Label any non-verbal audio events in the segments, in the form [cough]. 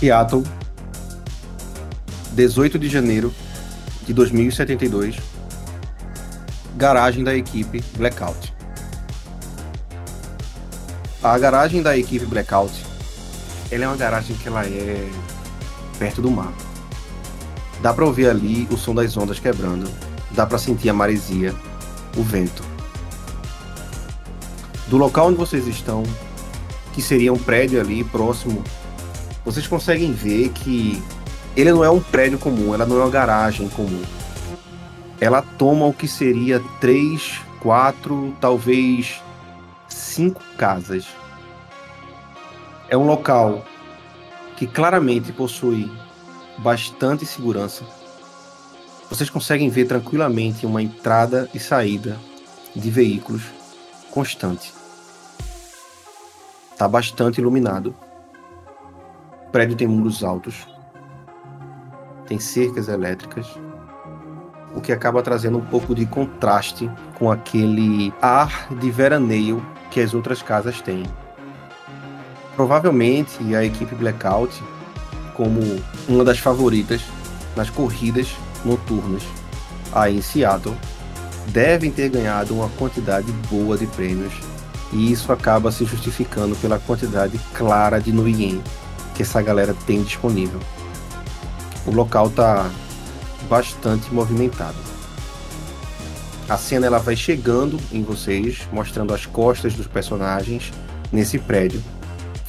Seattle, 18 de janeiro de 2072, garagem da equipe Blackout. A garagem da equipe Blackout, ela é uma garagem que ela é perto do mar. Dá para ouvir ali o som das ondas quebrando, dá para sentir a maresia, o vento. Do local onde vocês estão, que seria um prédio ali próximo vocês conseguem ver que ele não é um prédio comum, ela não é uma garagem comum. Ela toma o que seria três, quatro, talvez cinco casas. É um local que claramente possui bastante segurança. Vocês conseguem ver tranquilamente uma entrada e saída de veículos constante. Está bastante iluminado. O prédio tem muros altos, tem cercas elétricas, o que acaba trazendo um pouco de contraste com aquele ar de veraneio que as outras casas têm. Provavelmente a equipe Blackout, como uma das favoritas nas corridas noturnas aí em Seattle, devem ter ganhado uma quantidade boa de prêmios e isso acaba se justificando pela quantidade clara de Nuyen que essa galera tem disponível. O local tá bastante movimentado. A cena ela vai chegando em vocês, mostrando as costas dos personagens nesse prédio,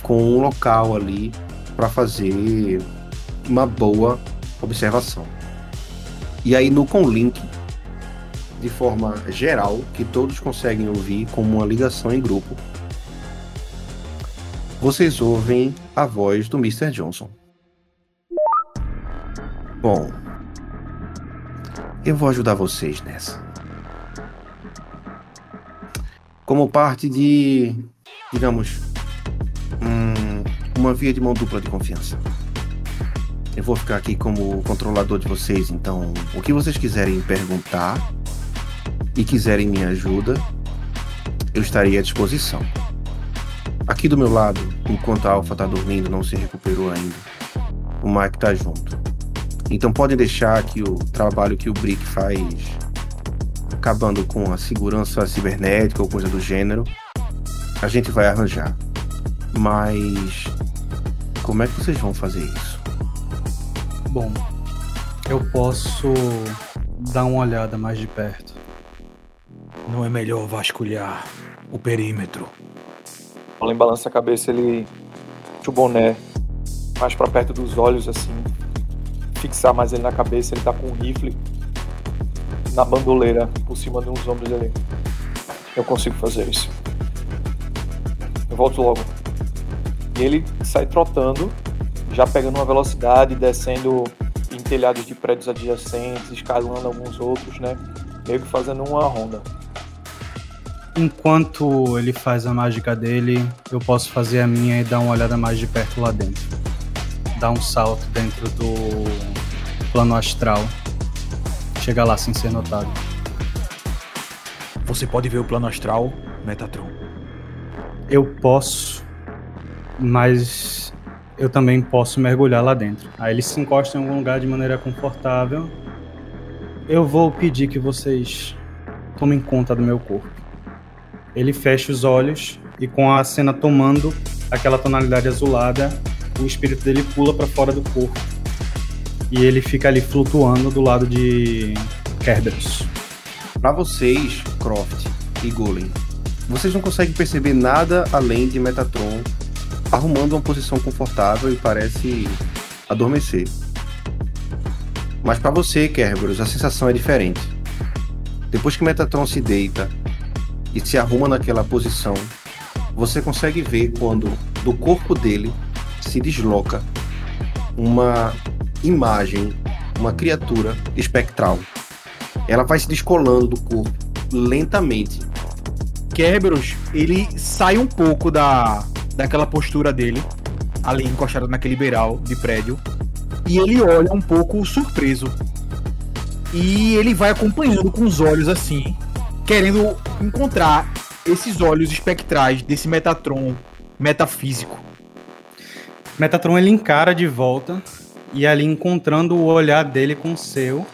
com um local ali para fazer uma boa observação. E aí no Conlink, de forma geral, que todos conseguem ouvir como uma ligação em grupo, vocês ouvem a voz do Mr. Johnson. Bom, eu vou ajudar vocês nessa. Como parte de, digamos, hum, uma via de mão dupla de confiança. Eu vou ficar aqui como controlador de vocês, então o que vocês quiserem perguntar e quiserem minha ajuda, eu estarei à disposição. Aqui do meu lado, enquanto a Alpha tá dormindo, não se recuperou ainda. O Mike tá junto. Então podem deixar que o trabalho que o Brick faz, acabando com a segurança cibernética ou coisa do gênero, a gente vai arranjar. Mas como é que vocês vão fazer isso? Bom, eu posso dar uma olhada mais de perto. Não é melhor vasculhar o perímetro Alan balança a cabeça, ele o boné mais para perto dos olhos, assim, fixar mais ele na cabeça. Ele tá com um rifle na bandoleira por cima de uns ombros dele. Eu consigo fazer isso. Eu volto logo. E ele sai trotando, já pegando uma velocidade, descendo em telhados de prédios adjacentes, escalando alguns outros, né? Meio que fazendo uma ronda. Enquanto ele faz a mágica dele, eu posso fazer a minha e dar uma olhada mais de perto lá dentro. Dar um salto dentro do plano astral. Chegar lá sem ser notado. Você pode ver o plano astral, Metatron? Eu posso, mas eu também posso mergulhar lá dentro. Aí ele se encosta em algum lugar de maneira confortável. Eu vou pedir que vocês tomem conta do meu corpo. Ele fecha os olhos e com a cena tomando aquela tonalidade azulada, o espírito dele pula para fora do corpo. E ele fica ali flutuando do lado de Kerberos. Para vocês, Croft e Golem, vocês não conseguem perceber nada além de Metatron arrumando uma posição confortável e parece adormecer. Mas para você, Kerberos, a sensação é diferente. Depois que Metatron se deita e se arruma naquela posição, você consegue ver quando do corpo dele se desloca uma imagem, uma criatura espectral. Ela vai se descolando do corpo lentamente. Kerberos, ele sai um pouco da, daquela postura dele, ali encostado naquele beiral de prédio, e ele olha um pouco surpreso. E ele vai acompanhando com os olhos assim, querendo encontrar esses olhos espectrais desse Metatron metafísico. Metatron ele encara de volta e ali encontrando o olhar dele com o seu,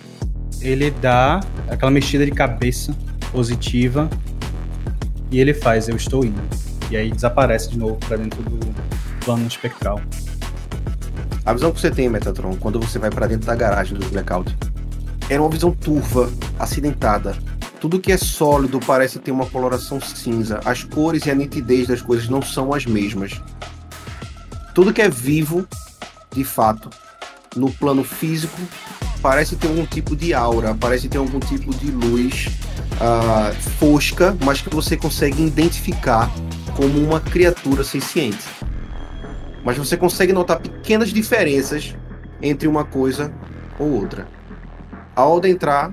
ele dá aquela mexida de cabeça positiva e ele faz eu estou indo. E aí desaparece de novo para dentro do plano espectral. A visão que você tem, Metatron, quando você vai para dentro da garagem do Blackout, era uma visão turva, acidentada. Tudo que é sólido parece ter uma coloração cinza. As cores e a nitidez das coisas não são as mesmas. Tudo que é vivo, de fato, no plano físico, parece ter algum tipo de aura, parece ter algum tipo de luz uh, fosca, mas que você consegue identificar como uma criatura senciente. Mas você consegue notar pequenas diferenças entre uma coisa ou outra. Ao adentrar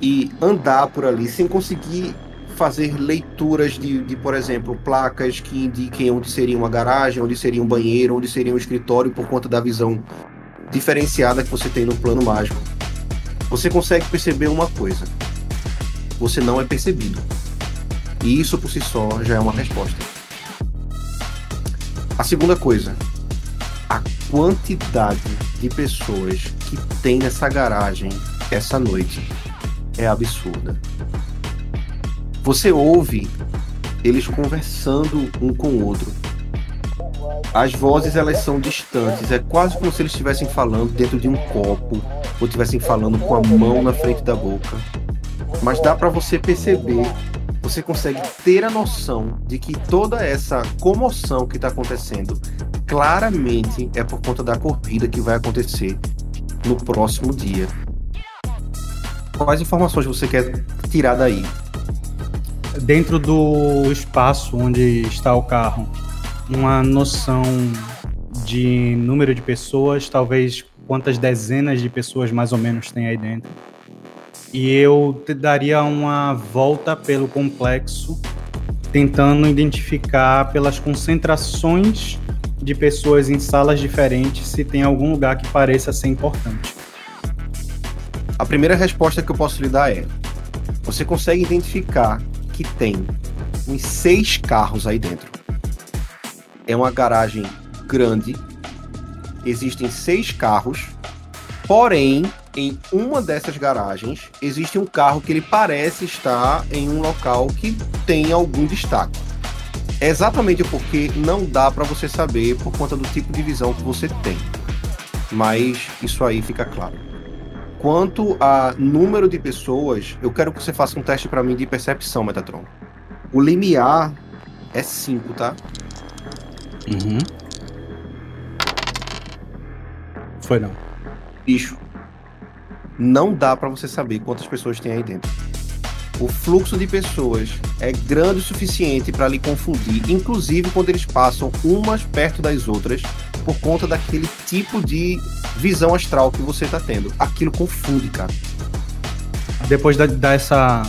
e andar por ali sem conseguir fazer leituras de, de, por exemplo, placas que indiquem onde seria uma garagem, onde seria um banheiro, onde seria um escritório por conta da visão diferenciada que você tem no plano mágico. Você consegue perceber uma coisa: você não é percebido. E isso por si só já é uma resposta. A segunda coisa, a quantidade de pessoas que tem nessa garagem essa noite é absurda. Você ouve eles conversando um com o outro. As vozes elas são distantes, é quase como se eles estivessem falando dentro de um copo ou estivessem falando com a mão na frente da boca. Mas dá para você perceber, você consegue ter a noção de que toda essa comoção que está acontecendo claramente é por conta da corrida que vai acontecer no próximo dia. Quais informações você quer tirar daí? Dentro do espaço onde está o carro, uma noção de número de pessoas, talvez quantas dezenas de pessoas mais ou menos tem aí dentro. E eu te daria uma volta pelo complexo, tentando identificar pelas concentrações de pessoas em salas diferentes se tem algum lugar que pareça ser importante. A primeira resposta que eu posso lhe dar é: você consegue identificar que tem uns seis carros aí dentro é uma garagem grande, existem seis carros, porém, em uma dessas garagens existe um carro que ele parece estar em um local que tem algum destaque. É exatamente porque não dá para você saber por conta do tipo de visão que você tem. Mas isso aí fica claro. Quanto a número de pessoas, eu quero que você faça um teste para mim de percepção, Metatron. O limiar é 5, tá? Uhum. Foi não. Bicho, não dá para você saber quantas pessoas tem aí dentro. O fluxo de pessoas é grande o suficiente para lhe confundir, inclusive quando eles passam umas perto das outras, por conta daquele tipo de visão astral que você tá tendo. Aquilo confunde, cara. Depois de dar essa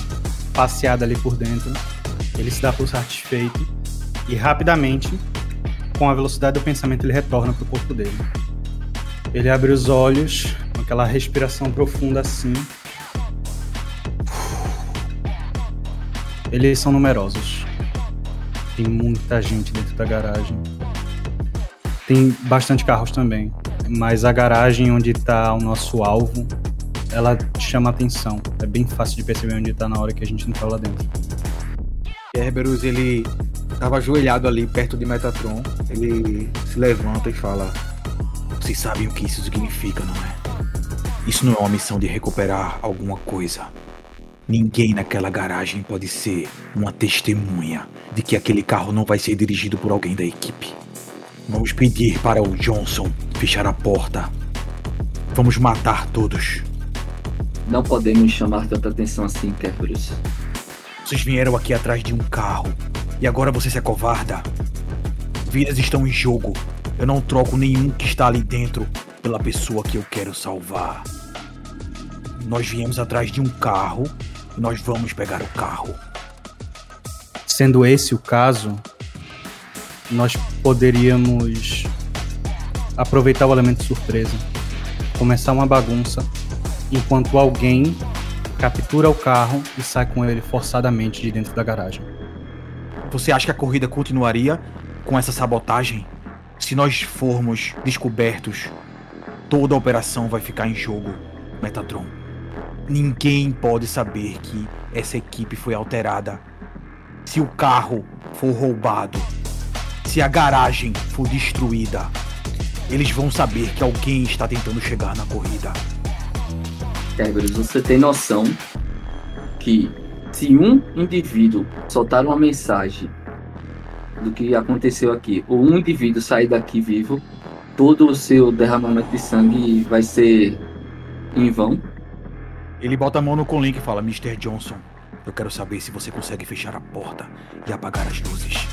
passeada ali por dentro, ele se dá por satisfeito e rapidamente com a velocidade do pensamento, ele retorna para o corpo dele. Ele abre os olhos, com aquela respiração profunda assim. Eles são numerosos. Tem muita gente dentro da garagem. Tem bastante carros também. Mas a garagem onde está o nosso alvo, ela chama atenção. É bem fácil de perceber onde está na hora que a gente entra lá dentro. Kerberos, ele tava ajoelhado ali perto de Metatron. Ele se levanta e fala: Vocês sabem o que isso significa, não é? Isso não é uma missão de recuperar alguma coisa. Ninguém naquela garagem pode ser uma testemunha de que aquele carro não vai ser dirigido por alguém da equipe. Vamos pedir para o Johnson fechar a porta. Vamos matar todos. Não podemos chamar tanta atenção assim, Kerberos. Vocês vieram aqui atrás de um carro e agora você se acovarda? Vidas estão em jogo. Eu não troco nenhum que está ali dentro pela pessoa que eu quero salvar. Nós viemos atrás de um carro nós vamos pegar o carro. Sendo esse o caso, nós poderíamos aproveitar o elemento surpresa, começar uma bagunça, enquanto alguém captura o carro e sai com ele forçadamente de dentro da garagem. Você acha que a corrida continuaria com essa sabotagem? Se nós formos descobertos, toda a operação vai ficar em jogo, Metatron. Ninguém pode saber que essa equipe foi alterada. Se o carro for roubado, se a garagem for destruída, eles vão saber que alguém está tentando chegar na corrida. Kerberos, você tem noção que se um indivíduo soltar uma mensagem do que aconteceu aqui, ou um indivíduo sair daqui vivo, todo o seu derramamento de sangue vai ser em vão? Ele bota a mão no Conlink e fala: Mr. Johnson, eu quero saber se você consegue fechar a porta e apagar as luzes.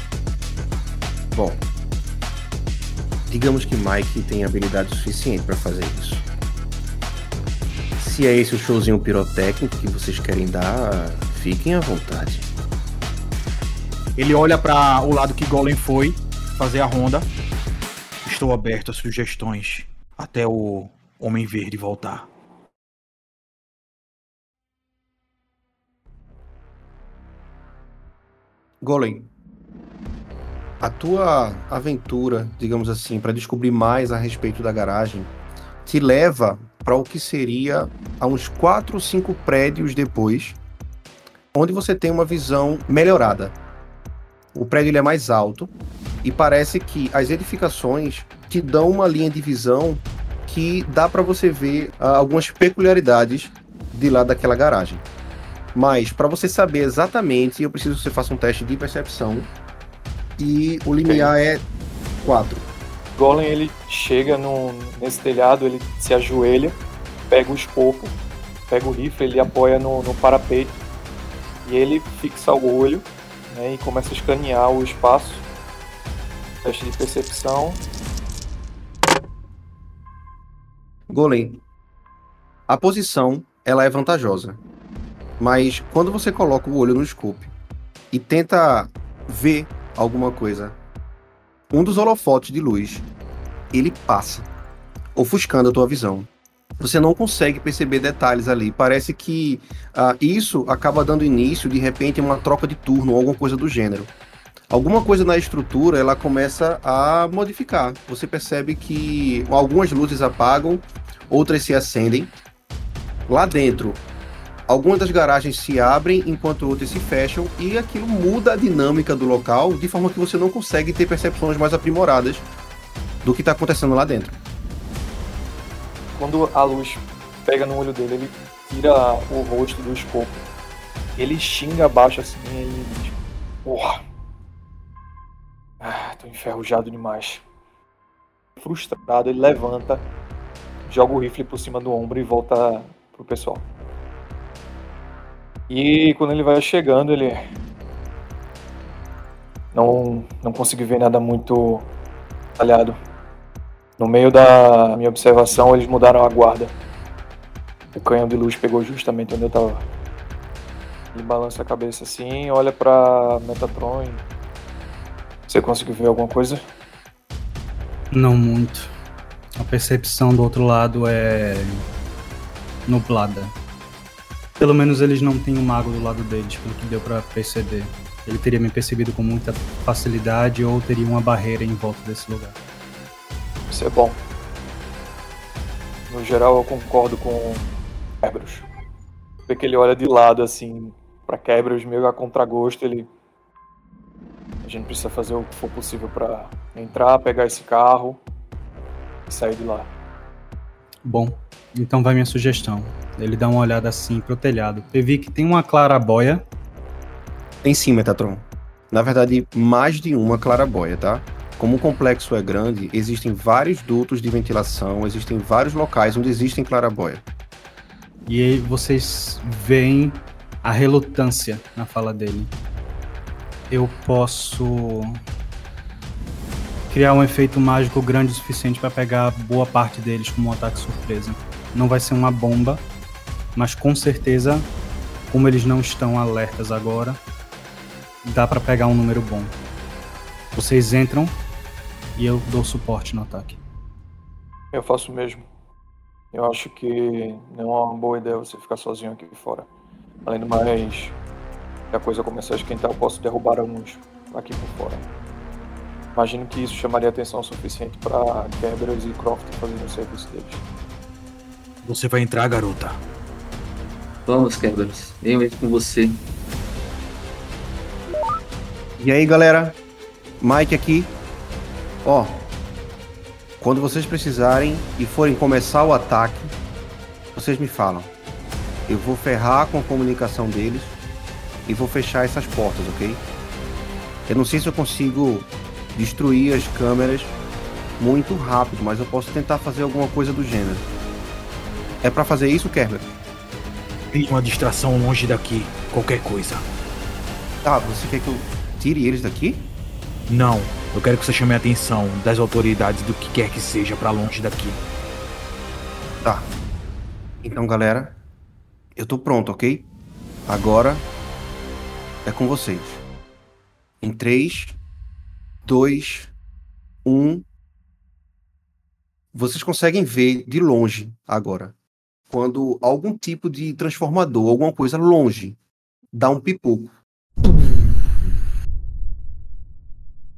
Bom, digamos que Mike tem habilidade suficiente para fazer isso. Se é esse o showzinho pirotécnico que vocês querem dar, fiquem à vontade. Ele olha para o lado que Golem foi fazer a ronda. Estou aberto a sugestões até o Homem Verde voltar. Golem, a tua aventura, digamos assim, para descobrir mais a respeito da garagem, te leva para o que seria a uns 4 ou 5 prédios depois, onde você tem uma visão melhorada. O prédio é mais alto e parece que as edificações te dão uma linha de visão que dá para você ver uh, algumas peculiaridades de lá daquela garagem. Mas para você saber exatamente, eu preciso que você faça um teste de percepção e o limiar é 4. Golem ele chega no, nesse telhado, ele se ajoelha, pega o escopo, pega o rifle, ele apoia no, no parapeito e ele fixa o olho né, e começa a escanear o espaço. Teste de percepção. Golem, a posição ela é vantajosa, mas quando você coloca o olho no scope e tenta ver alguma coisa, um dos holofotes de luz ele passa, ofuscando a tua visão. Você não consegue perceber detalhes ali. Parece que uh, isso acaba dando início, de repente, a uma troca de turno ou alguma coisa do gênero alguma coisa na estrutura ela começa a modificar. Você percebe que algumas luzes apagam, outras se acendem. Lá dentro, algumas das garagens se abrem enquanto outras se fecham e aquilo muda a dinâmica do local de forma que você não consegue ter percepções mais aprimoradas do que está acontecendo lá dentro. Quando a luz pega no olho dele, ele tira o rosto do escopo. Ele xinga abaixo assim, ele diz: Porra, ah, tô enferrujado demais. Frustrado, ele levanta, joga o rifle por cima do ombro e volta pro pessoal. E quando ele vai chegando, ele não não consegui ver nada muito detalhado. No meio da minha observação, eles mudaram a guarda. O canhão de luz pegou justamente onde eu tava. Ele balança a cabeça assim, olha pra Metatron você conseguiu ver alguma coisa? Não muito. A percepção do outro lado é nublada. Pelo menos eles não têm um mago do lado deles, pelo que deu para perceber. Ele teria me percebido com muita facilidade ou teria uma barreira em volta desse lugar. Isso é bom. No geral, eu concordo com Kerberos. Vê que ele olha de lado assim para Kerberos meio a contragosto, ele a gente precisa fazer o que for possível para entrar, pegar esse carro e sair de lá. Bom, então vai minha sugestão. Ele dá uma olhada assim pro telhado. Eu vi que tem uma clarabóia. Tem sim, Metatron. Na verdade, mais de uma clarabóia, tá? Como o complexo é grande, existem vários dutos de ventilação, existem vários locais onde existem clarabóia. E aí vocês veem a relutância na fala dele eu posso criar um efeito mágico grande o suficiente para pegar boa parte deles como um ataque surpresa. Não vai ser uma bomba, mas com certeza, como eles não estão alertas agora, dá para pegar um número bom. Vocês entram e eu dou suporte no ataque. Eu faço o mesmo. Eu acho que não é uma boa ideia você ficar sozinho aqui fora. Além do mais, se a coisa começar a esquentar, eu posso derrubar alguns aqui por fora. Imagino que isso chamaria atenção o suficiente para Kerberos e Croft fazerem o serviço deles. Você vai entrar, garota. Vamos, Kerberos. Eu entro com você. E aí, galera? Mike aqui. Ó, quando vocês precisarem e forem começar o ataque, vocês me falam. Eu vou ferrar com a comunicação deles e vou fechar essas portas, ok? Eu não sei se eu consigo destruir as câmeras muito rápido, mas eu posso tentar fazer alguma coisa do gênero. É pra fazer isso, Kerber? Crie uma distração longe daqui. Qualquer coisa. Tá, você quer que eu tire eles daqui? Não. Eu quero que você chame a atenção das autoridades do que quer que seja pra longe daqui. Tá. Então, galera, eu tô pronto, ok? Agora é com vocês. Em 3, 2, 1. Vocês conseguem ver de longe agora. Quando algum tipo de transformador, alguma coisa longe, dá um pipoco.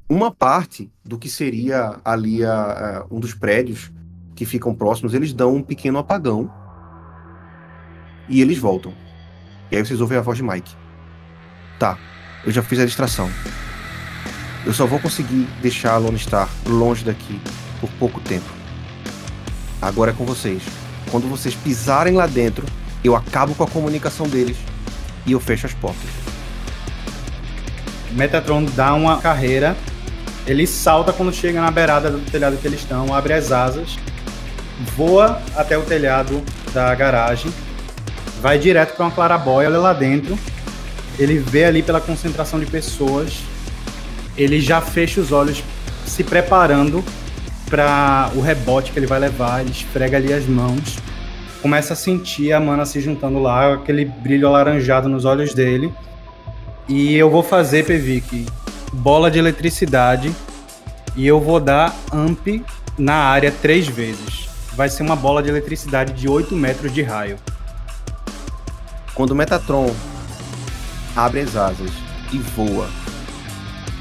Uma parte do que seria ali a, a, um dos prédios que ficam próximos, eles dão um pequeno apagão. E eles voltam. E aí vocês ouvem a voz de Mike. Tá, eu já fiz a distração. Eu só vou conseguir deixar a Lone Star longe daqui por pouco tempo. Agora é com vocês. Quando vocês pisarem lá dentro, eu acabo com a comunicação deles e eu fecho as portas. Metatron dá uma carreira, ele salta quando chega na beirada do telhado que eles estão, abre as asas, voa até o telhado da garagem, vai direto para uma clarabóia, olha lá dentro, ele vê ali pela concentração de pessoas, ele já fecha os olhos se preparando para o rebote que ele vai levar, ele esfrega ali as mãos, começa a sentir a mana se juntando lá, aquele brilho alaranjado nos olhos dele. E eu vou fazer, Pevic, bola de eletricidade e eu vou dar amp na área três vezes. Vai ser uma bola de eletricidade de 8 metros de raio. Quando o Metatron abre as asas e voa,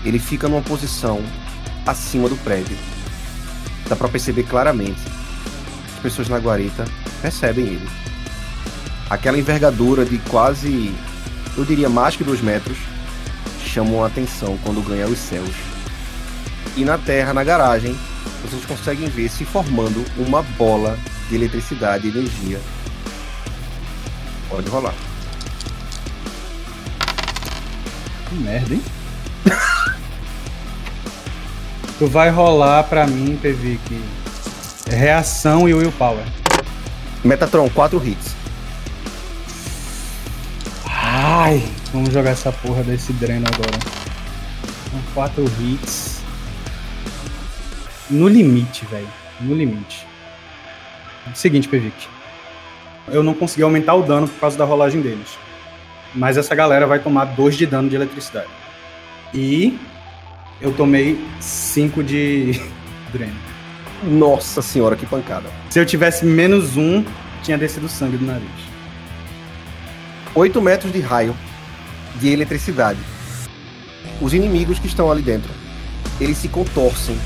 ele fica numa posição acima do prédio. Dá para perceber claramente. As pessoas na guarita percebem ele. Aquela envergadura de quase, eu diria mais que dois metros, chamam a atenção quando ganha os céus. E na terra, na garagem, vocês conseguem ver se formando uma bola de eletricidade e energia. Pode rolar. Que merda, hein? tu vai rolar pra mim, Pevic, reação e willpower. Metatron, 4 hits. Ai, vamos jogar essa porra desse dreno agora. São 4 hits. No limite, velho. No limite. Seguinte, Pevic. Eu não consegui aumentar o dano por causa da rolagem deles. Mas essa galera vai tomar 2 de dano de eletricidade. E eu tomei 5 de [laughs] dreno. Nossa senhora, que pancada. Se eu tivesse menos um, tinha descido sangue do nariz. 8 metros de raio de eletricidade. Os inimigos que estão ali dentro, eles se contorcem,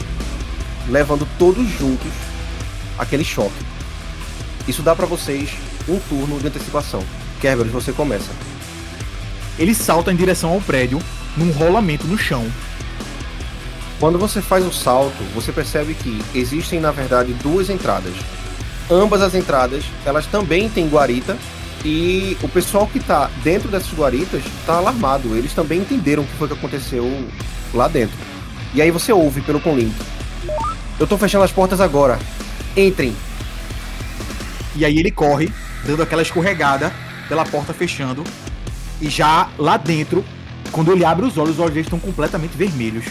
levando todos juntos aquele choque. Isso dá para vocês um turno de antecipação. Kerberos, você começa. Ele salta em direção ao prédio, num rolamento no chão. Quando você faz o salto, você percebe que existem na verdade duas entradas. Ambas as entradas, elas também têm guarita e o pessoal que tá dentro dessas guaritas tá alarmado. Eles também entenderam o que foi que aconteceu lá dentro. E aí você ouve pelo conlink. Eu tô fechando as portas agora. Entrem. E aí ele corre, dando aquela escorregada pela porta fechando. E já lá dentro, quando ele abre os olhos, os olhos estão completamente vermelhos.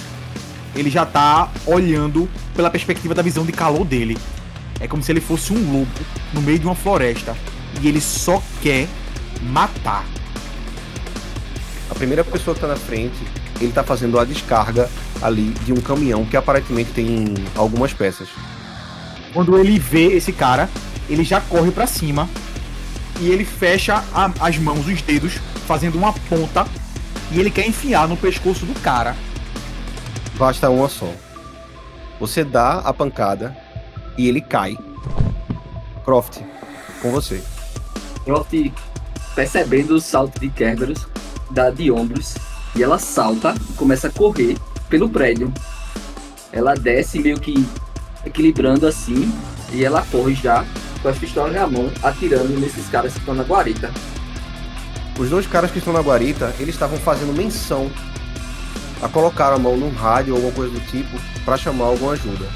Ele já tá olhando pela perspectiva da visão de calor dele. É como se ele fosse um lobo no meio de uma floresta. E ele só quer matar. A primeira pessoa que tá na frente, ele tá fazendo a descarga ali de um caminhão que aparentemente tem algumas peças. Quando ele vê esse cara, ele já corre pra cima e ele fecha a- as mãos, os dedos, fazendo uma ponta e ele quer enfiar no pescoço do cara. Basta uma só. Você dá a pancada e ele cai. Croft, com você. Croft, percebendo o salto de Kerberos, dá de ombros e ela salta e começa a correr pelo prédio. Ela desce meio que equilibrando assim e ela corre já com as pistolas na mão, atirando nesses caras que estão na guarita. Os dois caras que estão na guarita, eles estavam fazendo menção a colocar a mão num rádio ou alguma coisa do tipo para chamar alguma ajuda.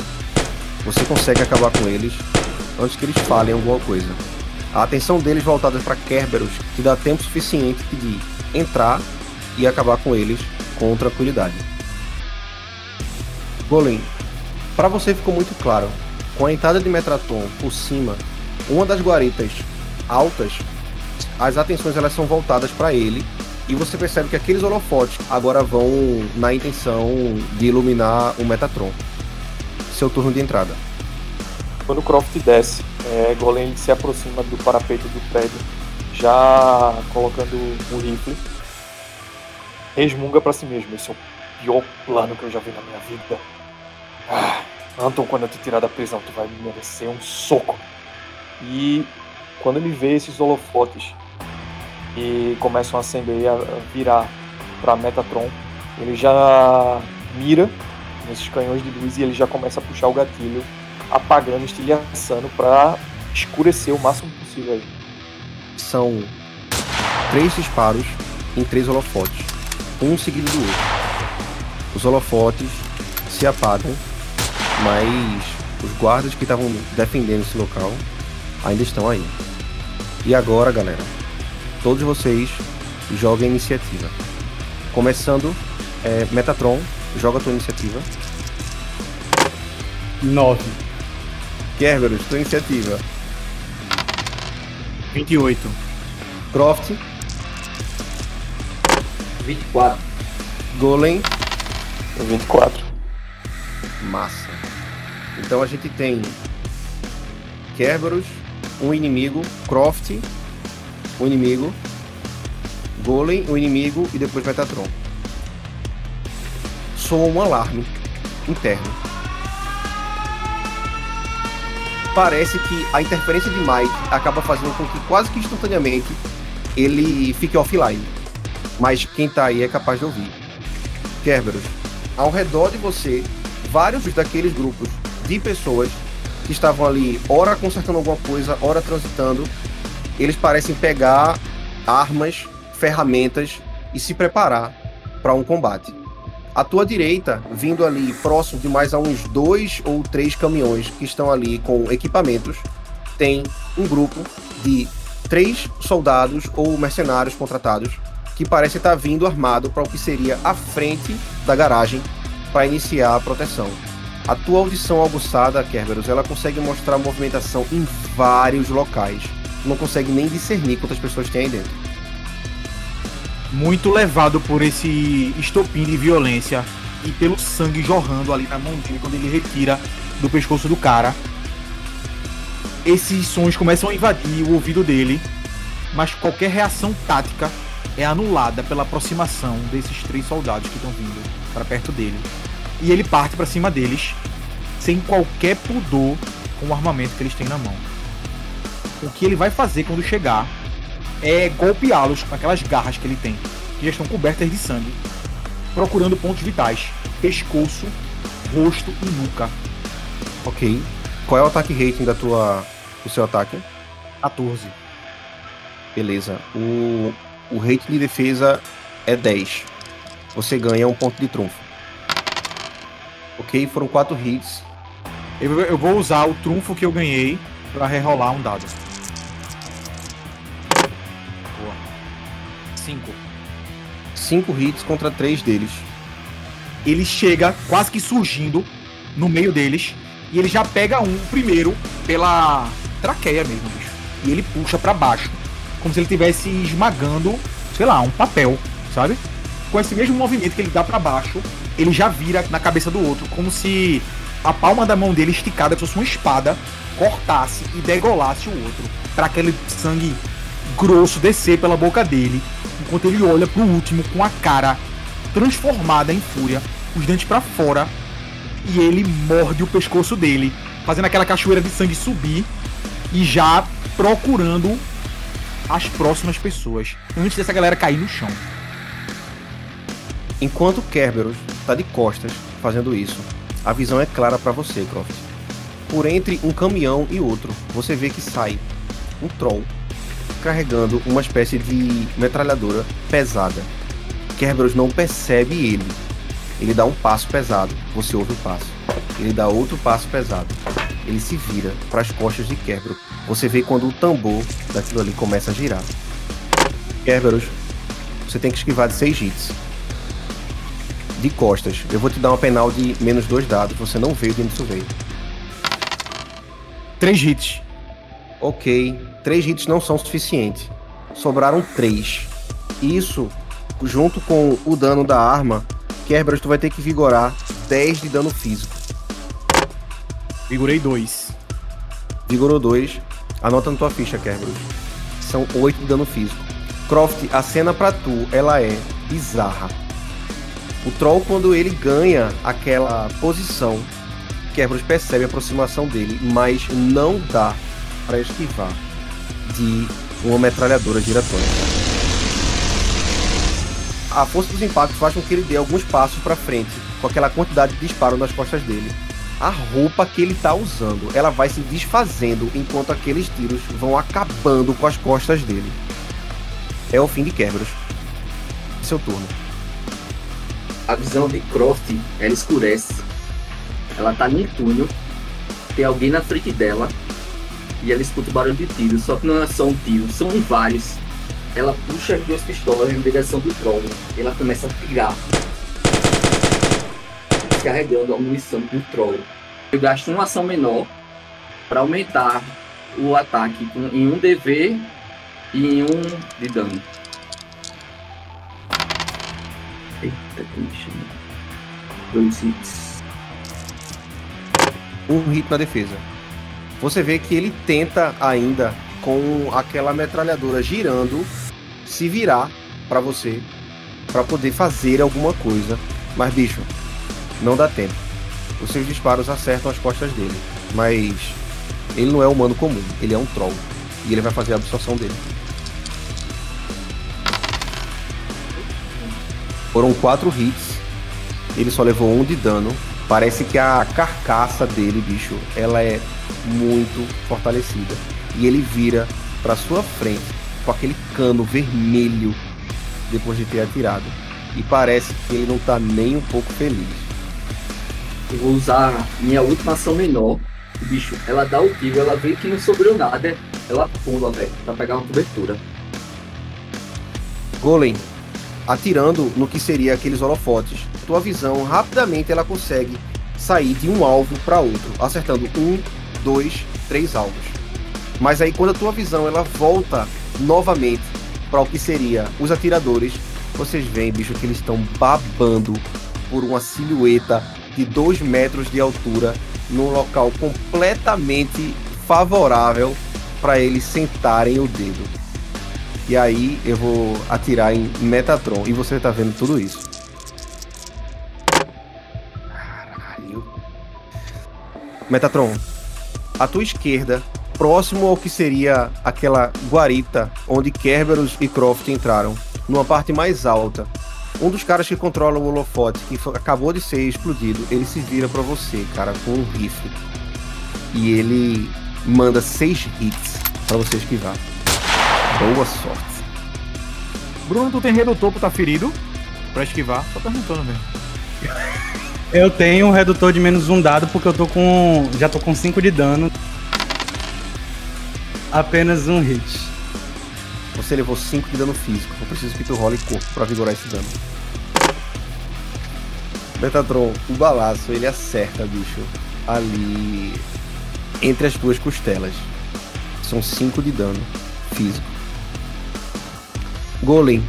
Você consegue acabar com eles antes que eles falem alguma coisa. A atenção deles voltada para Kerberos te dá tempo suficiente de entrar e acabar com eles com tranquilidade. Golem, para você ficou muito claro, com a entrada de Metraton por cima, uma das guaritas altas as atenções elas são voltadas para ele e você percebe que aqueles holofotes agora vão na intenção de iluminar o Metatron. Seu turno de entrada. Quando o Croft desce, é, Golem se aproxima do parapeito do prédio, já colocando o rifle. Resmunga pra si mesmo. Esse é o pior plano que eu já vi na minha vida. Ah, Anton, quando eu te tirar da prisão, tu vai me merecer um soco. E quando ele vê esses holofotes e começam a acender e a virar pra Metatron, ele já mira nesses canhões de luz e ele já começa a puxar o gatilho, apagando, estilhaçando pra escurecer o máximo possível aí. São três disparos em três holofotes, um seguido do outro. Os holofotes se apagam, mas os guardas que estavam defendendo esse local ainda estão aí. E agora, galera, todos vocês joguem iniciativa. Começando, é, Metatron, joga a tua iniciativa. 9. Kerberos, tua iniciativa. 28. Croft, 24. Golem, 24. Massa. Então a gente tem Kerberos, um inimigo, Croft, um inimigo, Golem, um inimigo e depois Metatron. Soa um alarme interno. Parece que a interferência de Mike acaba fazendo com que quase que instantaneamente ele fique offline. Mas quem tá aí é capaz de ouvir. Kerberos, ao redor de você, vários daqueles grupos de pessoas que estavam ali, ora consertando alguma coisa, ora transitando, eles parecem pegar armas, ferramentas e se preparar para um combate. À tua direita, vindo ali próximo de mais a uns dois ou três caminhões que estão ali com equipamentos, tem um grupo de três soldados ou mercenários contratados que parece estar vindo armado para o que seria a frente da garagem para iniciar a proteção. A tua audição aguçada, Kerberos, ela consegue mostrar movimentação em vários locais. Não consegue nem discernir quantas pessoas tem aí dentro. Muito levado por esse estopim de violência e pelo sangue jorrando ali na mão dele quando ele retira do pescoço do cara. Esses sons começam a invadir o ouvido dele, mas qualquer reação tática é anulada pela aproximação desses três soldados que estão vindo para perto dele. E ele parte para cima deles sem qualquer pudor com o armamento que eles têm na mão. O que ele vai fazer quando chegar é golpeá-los com aquelas garras que ele tem, que já estão cobertas de sangue, procurando pontos vitais: pescoço, rosto e nuca. Ok. Qual é o ataque rating da tua, do seu ataque? 14. Beleza. O, o rating de defesa é 10. Você ganha um ponto de trunfo. Ok, foram quatro hits. Eu, eu vou usar o trunfo que eu ganhei para rerolar um dado. 5. Cinco hits contra três deles. Ele chega quase que surgindo no meio deles e ele já pega um primeiro pela traqueia mesmo, bicho. E ele puxa para baixo, como se ele estivesse esmagando, sei lá, um papel, sabe? Com esse mesmo movimento que ele dá para baixo, ele já vira na cabeça do outro, como se a palma da mão dele esticada fosse uma espada, cortasse e degolasse o outro, para aquele sangue grosso descer pela boca dele, enquanto ele olha pro último com a cara transformada em fúria, os dentes para fora, e ele morde o pescoço dele, fazendo aquela cachoeira de sangue subir e já procurando as próximas pessoas, antes dessa galera cair no chão. Enquanto Kerberos está de costas fazendo isso, a visão é clara para você, Croft. Por entre um caminhão e outro, você vê que sai um troll carregando uma espécie de metralhadora pesada. Kerberos não percebe ele. Ele dá um passo pesado, você ouve o passo. Ele dá outro passo pesado. Ele se vira para as costas de Kerberos. Você vê quando o tambor daquilo ali começa a girar. Kerberos, você tem que esquivar de 6 hits. De costas, eu vou te dar uma penal de menos dois dados. Você não veio de onde isso veio. Três hits. Ok, três hits não são suficientes. Sobraram três. Isso, junto com o dano da arma, Kerberos, tu vai ter que vigorar 10 de dano físico. Vigorei dois. Vigorou 2. Anota na tua ficha, Kerberos. São 8 de dano físico. Croft, a cena pra tu, ela é bizarra. O Troll, quando ele ganha aquela posição, Kerberos percebe a aproximação dele, mas não dá para esquivar de uma metralhadora giratória. A força dos impactos faz com que ele dê alguns passos para frente, com aquela quantidade de disparo nas costas dele. A roupa que ele tá usando, ela vai se desfazendo enquanto aqueles tiros vão acabando com as costas dele. É o fim de Kerberos. Seu turno. A visão de Croft, ela escurece. Ela tá num túnel. Tem alguém na frente dela. E ela escuta o barulho de tiro. Só que não é só um tiro, são vários. Ela puxa as duas pistolas em direção do troll. Ela começa a tirar. Descarregando a munição do troll. Eu gasto uma ação menor para aumentar o ataque em um DV e em um de dano. Eita, que me. Dois hits. um hit na defesa. Você vê que ele tenta ainda com aquela metralhadora girando se virar pra você pra poder fazer alguma coisa, mas bicho, não dá tempo. Os seus disparos acertam as costas dele, mas ele não é humano comum, ele é um troll e ele vai fazer a absorção dele. Foram quatro hits, ele só levou um de dano. Parece que a carcaça dele, bicho, ela é muito fortalecida. E ele vira pra sua frente com aquele cano vermelho depois de ter atirado. E parece que ele não tá nem um pouco feliz. Eu vou usar minha última ação menor. Bicho, ela dá o tiro, ela vê que não sobrou nada. Ela pula, velho, pra pegar uma cobertura. Golem, atirando no que seria aqueles holofotes, tua visão rapidamente ela consegue sair de um alvo para outro, acertando um, dois, três alvos. Mas aí quando a tua visão ela volta novamente para o que seria os atiradores, vocês veem, bicho, que eles estão babando por uma silhueta de dois metros de altura num local completamente favorável para eles sentarem o dedo. E aí eu vou atirar em Metatron. E você tá vendo tudo isso. Caralho. Metatron, à tua esquerda, próximo ao que seria aquela guarita onde Kerberos e Croft entraram, numa parte mais alta, um dos caras que controla o holofote, que acabou de ser explodido, ele se vira pra você, cara, com um rifle. E ele manda seis hits pra você esquivar. Boa sorte. Bruno, tu tem redutor pra tá ferido? Pra esquivar? Só perguntando mesmo. [laughs] Eu tenho um redutor de menos um dado porque eu tô com. Já tô com 5 de dano. Apenas um hit. Você levou 5 de dano físico. Eu preciso que tu role corpo pra vigorar esse dano. Metatron, o balaço ele acerta, bicho, ali entre as duas costelas. São 5 de dano físico. Golem,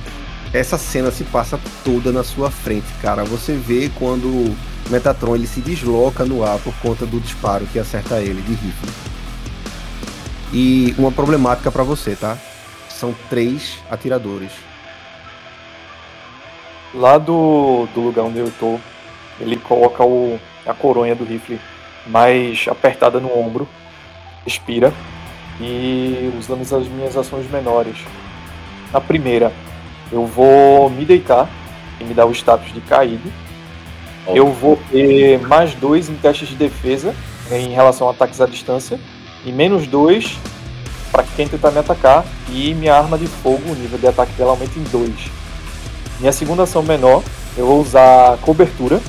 essa cena se passa toda na sua frente, cara. Você vê quando o Metatron ele se desloca no ar por conta do disparo que acerta ele de rifle. E uma problemática para você, tá? São três atiradores. Lá do, do lugar onde eu tô, ele coloca o, a coronha do rifle mais apertada no ombro, expira e usando as minhas ações menores. Na primeira, eu vou me deitar e me dar o status de caído. Eu vou ter mais dois em testes de defesa em relação a ataques à distância e menos dois para quem tentar me atacar e minha arma de fogo, o nível de ataque dela aumenta em dois. Minha segunda ação menor, eu vou usar cobertura.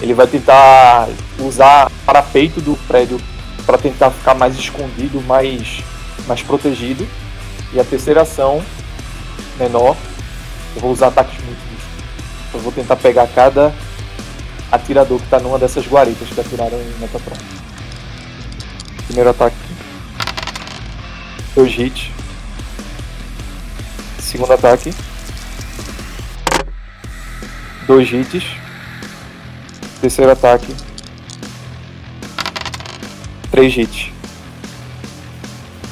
Ele vai tentar usar parapeito do prédio para tentar ficar mais escondido, mais, mais protegido. E a terceira ação menor, eu vou usar ataques múltiplos. Eu vou tentar pegar cada atirador que está numa dessas guaritas que atiraram em Metatron. Primeiro ataque. Dois hits. Segundo ataque. Dois hits. Terceiro ataque. Três hits.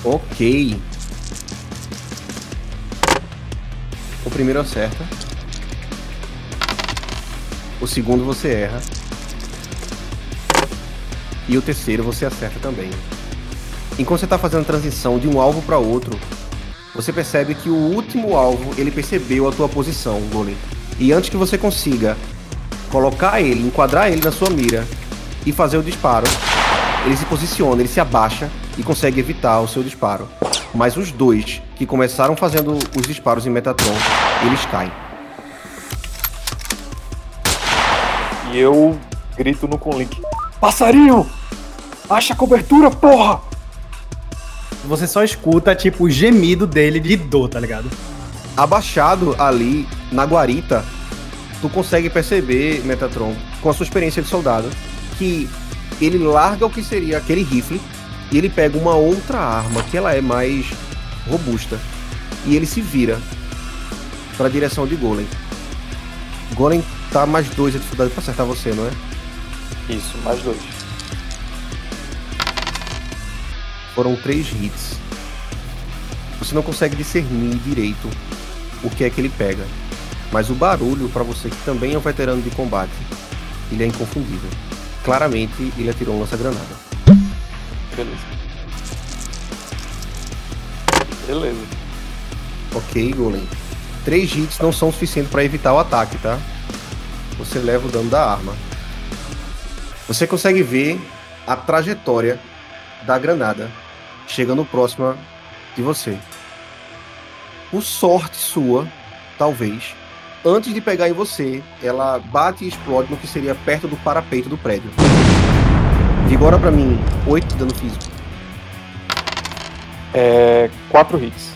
Ok. O primeiro acerta. O segundo você erra. E o terceiro você acerta também. Enquanto você está fazendo a transição de um alvo para outro, você percebe que o último alvo ele percebeu a tua posição, Golem. E antes que você consiga colocar ele, enquadrar ele na sua mira e fazer o disparo, ele se posiciona, ele se abaixa e consegue evitar o seu disparo. Mas os dois que começaram fazendo os disparos em Metatron, eles caem. E eu grito no Conlink. Passarinho! Acha a cobertura, porra! Você só escuta, tipo, o gemido dele de dor, tá ligado? Abaixado ali na guarita, tu consegue perceber, Metatron, com a sua experiência de soldado, que ele larga o que seria aquele rifle e ele pega uma outra arma que ela é mais robusta e ele se vira para a direção de Golem. Golem tá mais dois a dificuldade para acertar você, não é? Isso, mais dois. Foram três hits. Você não consegue discernir direito o que é que ele pega, mas o barulho para você que também é um veterano de combate, ele é inconfundível. Claramente ele atirou um lança-granada. Beleza. Beleza. Ok, Golem. Três hits não são suficientes para evitar o ataque, tá? Você leva o dano da arma. Você consegue ver a trajetória da granada chegando próxima de você. Por sorte sua, talvez, antes de pegar em você, ela bate e explode no que seria perto do parapeito do prédio. Vigora para mim 8 de dano físico. É. Quatro hits.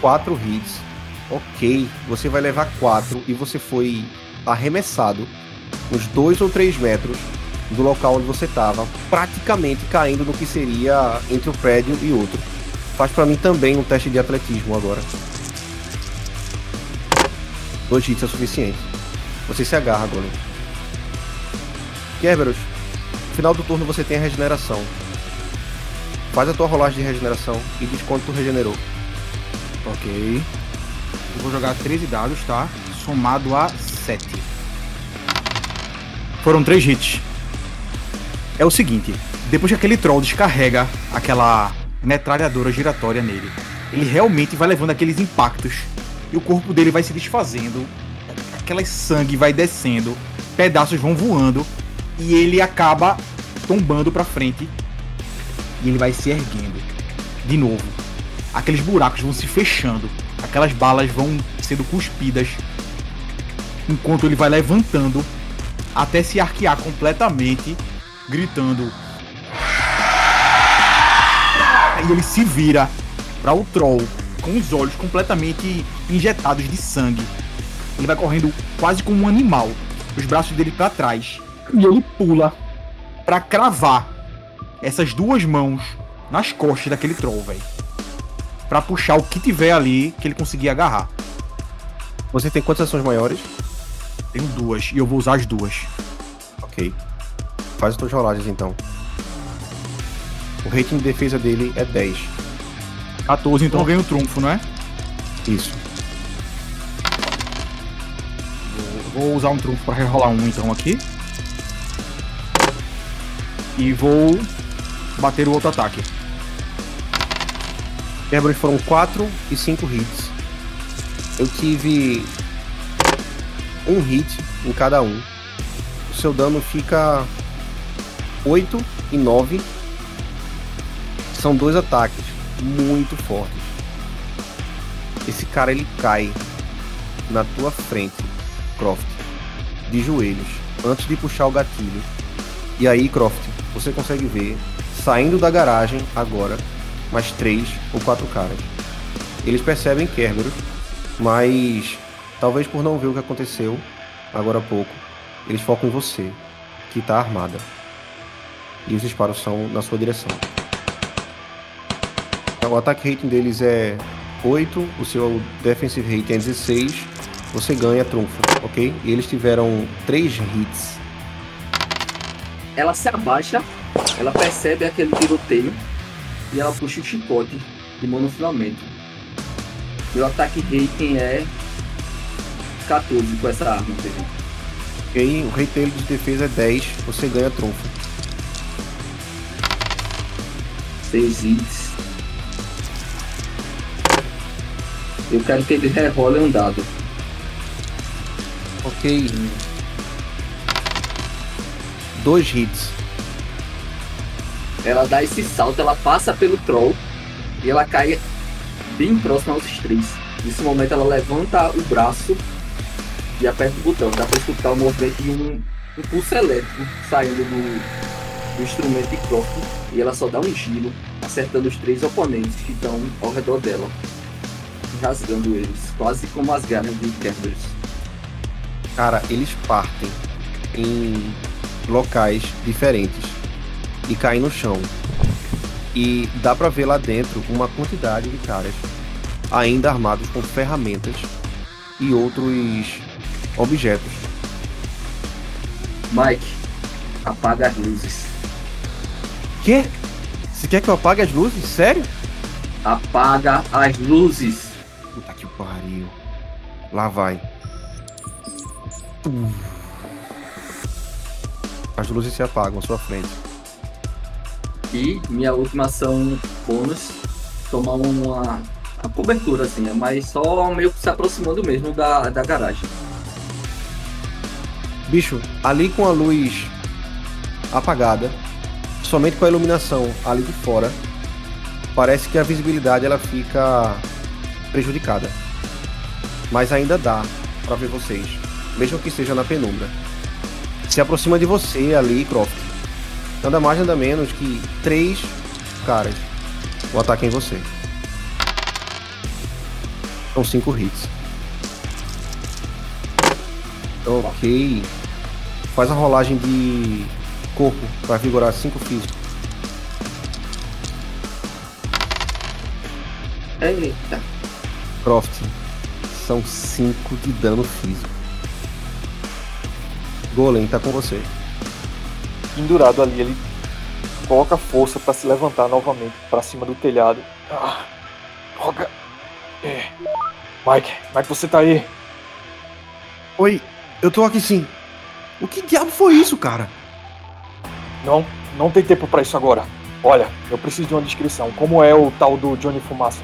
4 hits. Ok, você vai levar 4 e você foi arremessado uns 2 ou 3 metros do local onde você estava, praticamente caindo no que seria entre o prédio e outro. Faz para mim também um teste de atletismo agora. Dois hits é o suficiente. Você se agarra, Golem. Kerberos, final do turno você tem a regeneração. Faz a tua rolagem de regeneração e diz quanto tu regenerou. Ok. Eu vou jogar 13 dados, tá? Somado a 7. Foram 3 hits. É o seguinte, depois que aquele troll descarrega aquela metralhadora giratória nele, ele realmente vai levando aqueles impactos e o corpo dele vai se desfazendo, aquele sangue vai descendo, pedaços vão voando e ele acaba tombando pra frente e ele vai se erguendo de novo. Aqueles buracos vão se fechando, aquelas balas vão sendo cuspidas enquanto ele vai levantando até se arquear completamente, gritando. Aí ele se vira para o troll com os olhos completamente injetados de sangue. Ele vai correndo quase como um animal, os braços dele para trás, e ele pula para cravar essas duas mãos nas costas daquele troll, velho. Pra puxar o que tiver ali que ele conseguir agarrar. Você tem quantas ações maiores? Tenho duas e eu vou usar as duas. Ok. Faz as tuas rolagens então. O rating de defesa dele é 10. 14, então eu ganho o trunfo, não é? Isso. Vou usar um trunfo pra rerolar um então aqui. E vou bater o outro ataque. Kerberos foram 4 e 5 hits. Eu tive um hit em cada um. O seu dano fica 8 e 9. São dois ataques muito fortes. Esse cara ele cai na tua frente, Croft, de joelhos, antes de puxar o gatilho. E aí, Croft, você consegue ver saindo da garagem agora mais três ou quatro caras. Eles percebem Kerberos, mas talvez por não ver o que aconteceu agora há pouco, eles focam em você, que está armada. E os disparos são na sua direção. O ataque rating deles é 8, o seu defensive rating é 16, você ganha trunfo, ok? E eles tiveram 3 hits. Ela se abaixa, ela percebe aquele tiroteio e ela puxa o chicote de monofilamento. Meu ataque rating é 14 com essa arma, entendeu? Ok, o rating de defesa é 10, você ganha trunfo. 6 hits. Eu quero que ele rerole um dado. Ok. Dois hits. Ela dá esse salto, ela passa pelo troll e ela cai bem próximo aos três. Nesse momento ela levanta o braço e aperta o botão. Dá pra escutar o movimento de um, um pulso elétrico saindo do, do instrumento de Croft e ela só dá um giro, acertando os três oponentes que estão ao redor dela, rasgando eles, quase como as garras de Kerberos. Cara, eles partem em locais diferentes e caem no chão. E dá pra ver lá dentro uma quantidade de caras ainda armados com ferramentas e outros objetos. Mike, apaga as luzes. Quê? Você quer que eu apague as luzes? Sério? Apaga as luzes. Puta que pariu. Lá vai. As luzes se apagam à sua frente. E minha última ação bônus tomar uma, uma cobertura, assim, mas só meio que se aproximando mesmo da, da garagem. Bicho, ali com a luz apagada, somente com a iluminação ali de fora, parece que a visibilidade ela fica prejudicada. Mas ainda dá para ver vocês, mesmo que seja na penumbra. Se aproxima de você ali, Croft. Nada mais nada menos que três caras. O ataque em você. São cinco hits. Ok. Faz a rolagem de corpo para vigorar 5 físico. Eita. Croft. São 5 de dano físico. Golem tá com você. Pendurado ali, ele coloca força pra se levantar novamente pra cima do telhado. Ah, droga. É. Mike, Mike, você tá aí? Oi, eu tô aqui sim. O que diabo foi isso, cara? Não, não tem tempo pra isso agora. Olha, eu preciso de uma descrição. Como é o tal do Johnny Fumaça?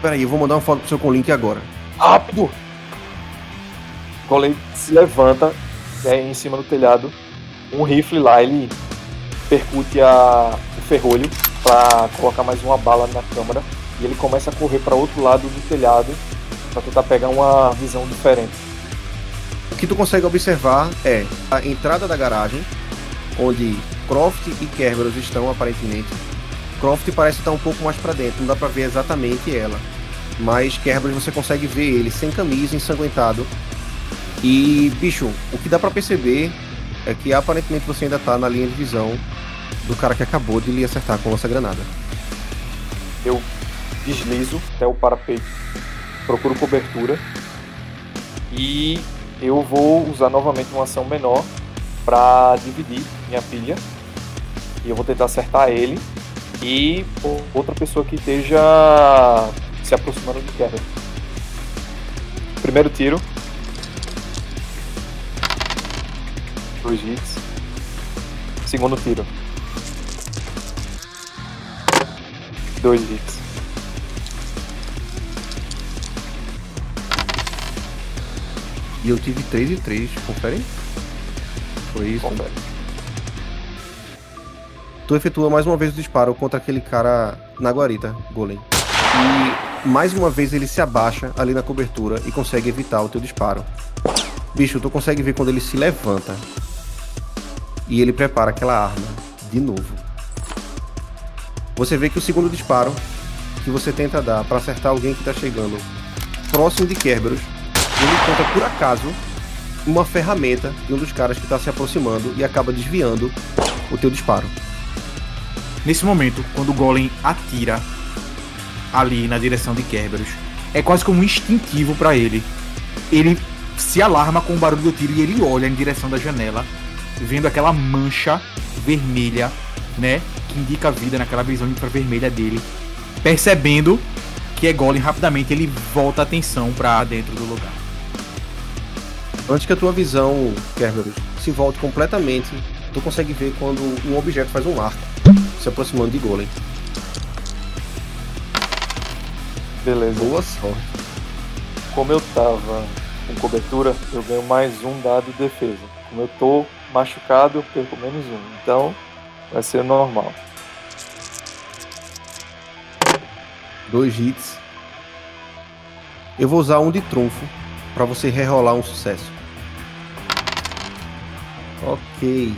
Peraí, eu vou mandar uma foto pro seu com link agora. Rápido! Golem se levanta é, em cima do telhado. Um rifle lá, ele percute a, o ferrolho para colocar mais uma bala na câmara. E ele começa a correr para outro lado do telhado para tentar pegar uma visão diferente. O que tu consegue observar é a entrada da garagem, onde Croft e Kerberos estão aparentemente. Croft parece estar um pouco mais para dentro, não dá para ver exatamente ela. Mas Kerberos você consegue ver ele sem camisa, ensanguentado. E, bicho, o que dá para perceber é que aparentemente você ainda tá na linha de visão do cara que acabou de lhe acertar com essa granada. Eu deslizo até o parapeito, procuro cobertura E eu vou usar novamente uma ação menor para dividir minha pilha. E eu vou tentar acertar ele e outra pessoa que esteja se aproximando de queda. Primeiro tiro. Dois hits. Segundo tiro. Dois hits. E eu tive 3 e 3, confere? Foi isso? Confere. Tu efetua mais uma vez o disparo contra aquele cara na guarita, Golem. E mais uma vez ele se abaixa ali na cobertura e consegue evitar o teu disparo. Bicho, tu consegue ver quando ele se levanta. E ele prepara aquela arma de novo. Você vê que o segundo disparo que você tenta dar para acertar alguém que tá chegando próximo de Kerberos, ele encontra por acaso uma ferramenta de um dos caras que tá se aproximando e acaba desviando o teu disparo. Nesse momento, quando o Golem atira ali na direção de Kerberos, é quase como um instintivo para ele. Ele se alarma com o barulho do tiro e ele olha em direção da janela, vendo aquela mancha vermelha, né, que indica a vida naquela visão infravermelha dele, percebendo que é Golem rapidamente ele volta a atenção para dentro do lugar. Antes que a tua visão, Kerberos, se volte completamente, tu consegue ver quando um objeto faz um arco se aproximando de Golem. Beleza. Boa sorte. Como eu tava com cobertura, eu ganho mais um dado de defesa. Como eu tô machucado, eu perco menos um. Então, vai ser normal. Dois hits. Eu vou usar um de trunfo para você rerolar um sucesso. Ok.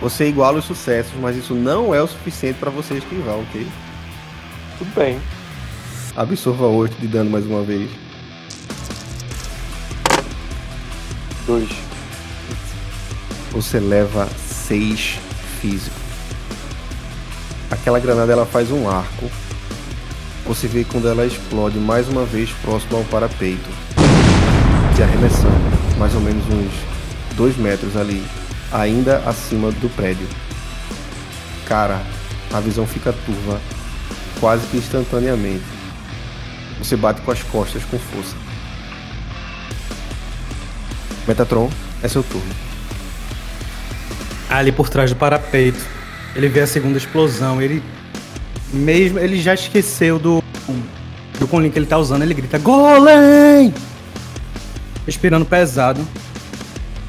Você iguala os sucessos, mas isso não é o suficiente para você esquivar, ok? Tudo bem. Absorva 8 de dano mais uma vez. Dois. Você leva 6 físico. Aquela granada ela faz um arco. Você vê quando ela explode mais uma vez próximo ao parapeito. Te arremessando mais ou menos uns 2 metros ali ainda acima do prédio. Cara, a visão fica turva quase que instantaneamente. Você bate com as costas com força. Metatron, é seu turno. Ali por trás do parapeito, ele vê a segunda explosão. Ele mesmo, ele já esqueceu do do colinho que ele tá usando. Ele grita: Golem! Respirando pesado,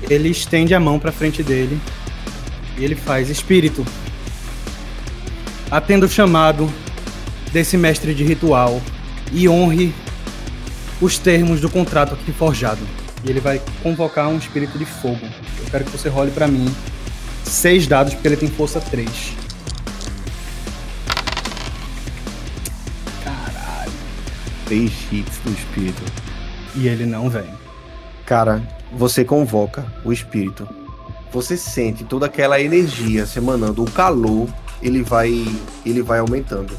ele estende a mão para frente dele e ele faz: Espírito, atenda o chamado desse mestre de ritual e honre os termos do contrato aqui forjado. E ele vai convocar um espírito de fogo. Eu quero que você role para mim seis dados, porque ele tem força 3. Caralho. Três hits do espírito. E ele não vem. Cara, você convoca o espírito. Você sente toda aquela energia se emanando, o calor, ele vai ele vai aumentando.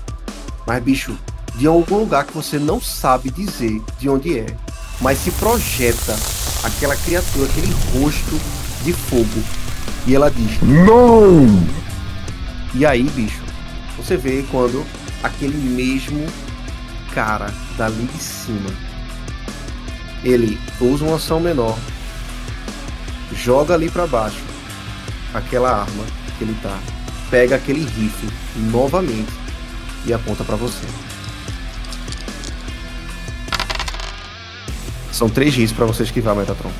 Mas bicho, de algum lugar que você não sabe dizer de onde é, mas se projeta aquela criatura, aquele rosto de fogo. E ela diz: "Não!" E aí, bicho, você vê quando aquele mesmo cara dali de cima ele usa uma ação menor joga ali para baixo aquela arma que ele tá, pega aquele rifle novamente e aponta para você. São três hits para você esquivar, Metatron.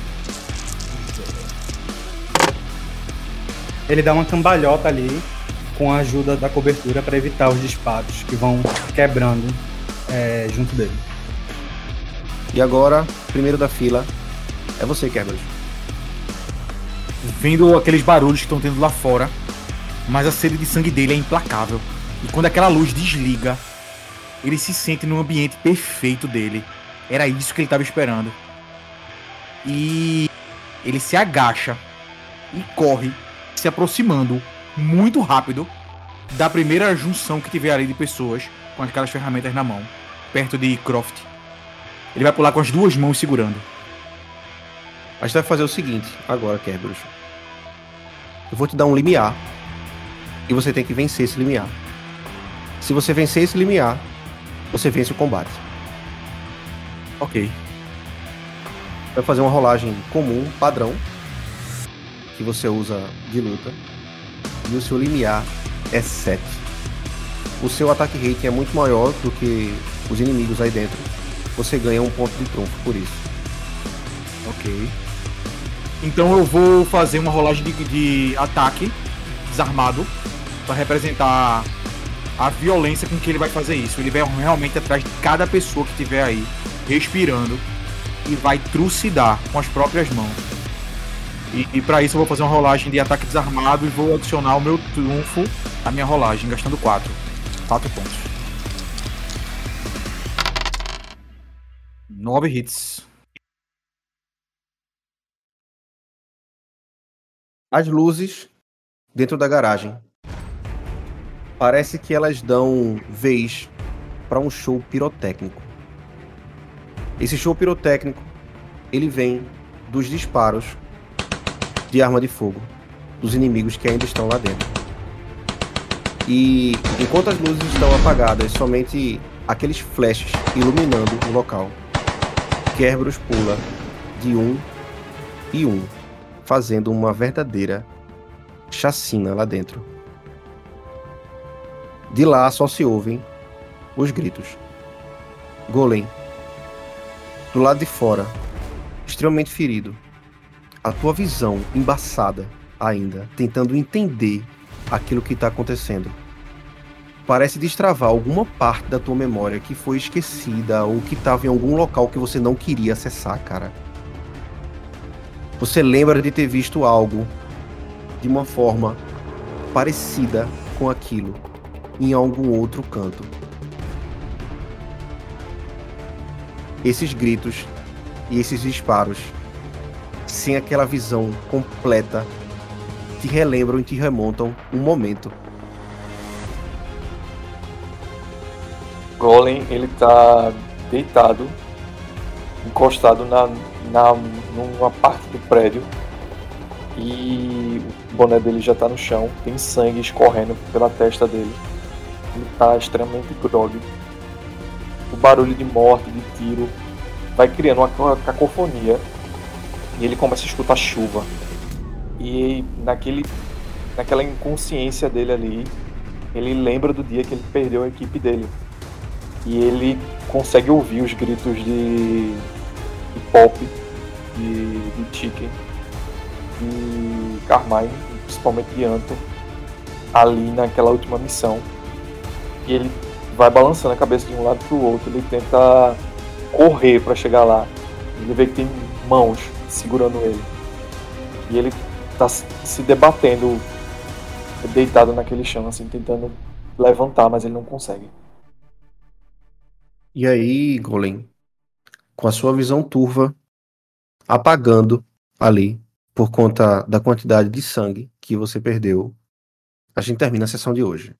Ele dá uma cambalhota ali com a ajuda da cobertura para evitar os disparos que vão quebrando é, junto dele. E agora, primeiro da fila, é você, Kerberos vendo aqueles barulhos que estão tendo lá fora, mas a sede de sangue dele é implacável. E quando aquela luz desliga, ele se sente no ambiente perfeito dele. Era isso que ele estava esperando. E ele se agacha e corre, se aproximando muito rápido da primeira junção que tiver ali de pessoas com aquelas ferramentas na mão, perto de Croft. Ele vai pular com as duas mãos segurando. A gente vai fazer o seguinte agora, Kerberos. Eu vou te dar um limiar. E você tem que vencer esse limiar. Se você vencer esse limiar, você vence o combate. Ok. Vai fazer uma rolagem comum, padrão, que você usa de luta. E o seu limiar é 7. O seu ataque rate é muito maior do que os inimigos aí dentro. Você ganha um ponto de trunfo por isso. Ok. Então eu vou fazer uma rolagem de, de ataque desarmado para representar a violência com que ele vai fazer isso. Ele vai realmente atrás de cada pessoa que tiver aí respirando e vai trucidar com as próprias mãos. E, e para isso eu vou fazer uma rolagem de ataque desarmado e vou adicionar o meu trunfo à minha rolagem, gastando 4. 4 pontos. 9 hits. As luzes dentro da garagem. Parece que elas dão vez para um show pirotécnico. Esse show pirotécnico, ele vem dos disparos de arma de fogo dos inimigos que ainda estão lá dentro. E enquanto as luzes estão apagadas, somente aqueles flashes iluminando o local. Kerberos pula de um e um fazendo uma verdadeira chacina lá dentro. De lá só se ouvem os gritos. Golem, do lado de fora, extremamente ferido, a tua visão embaçada ainda, tentando entender aquilo que está acontecendo. Parece destravar alguma parte da tua memória que foi esquecida ou que estava em algum local que você não queria acessar, cara. Você lembra de ter visto algo de uma forma parecida com aquilo em algum outro canto. Esses gritos e esses disparos, sem aquela visão completa, te relembram e te remontam um momento. Golem, ele tá deitado, encostado na, na, numa parte do prédio e o boné dele já tá no chão, tem sangue escorrendo pela testa dele. Ele tá extremamente grog. O barulho de morte, de tiro, vai criando uma cacofonia e ele começa a escutar chuva. E naquele, naquela inconsciência dele ali, ele lembra do dia que ele perdeu a equipe dele. E ele consegue ouvir os gritos de, de Pop, de, de Chicken, de Carmine, principalmente de Anton, ali naquela última missão. E ele vai balançando a cabeça de um lado para o outro, ele tenta correr para chegar lá. Ele vê que tem mãos segurando ele. E ele tá se debatendo deitado naquele chão, assim, tentando levantar, mas ele não consegue. E aí, Golem, com a sua visão turva, apagando ali por conta da quantidade de sangue que você perdeu, a gente termina a sessão de hoje.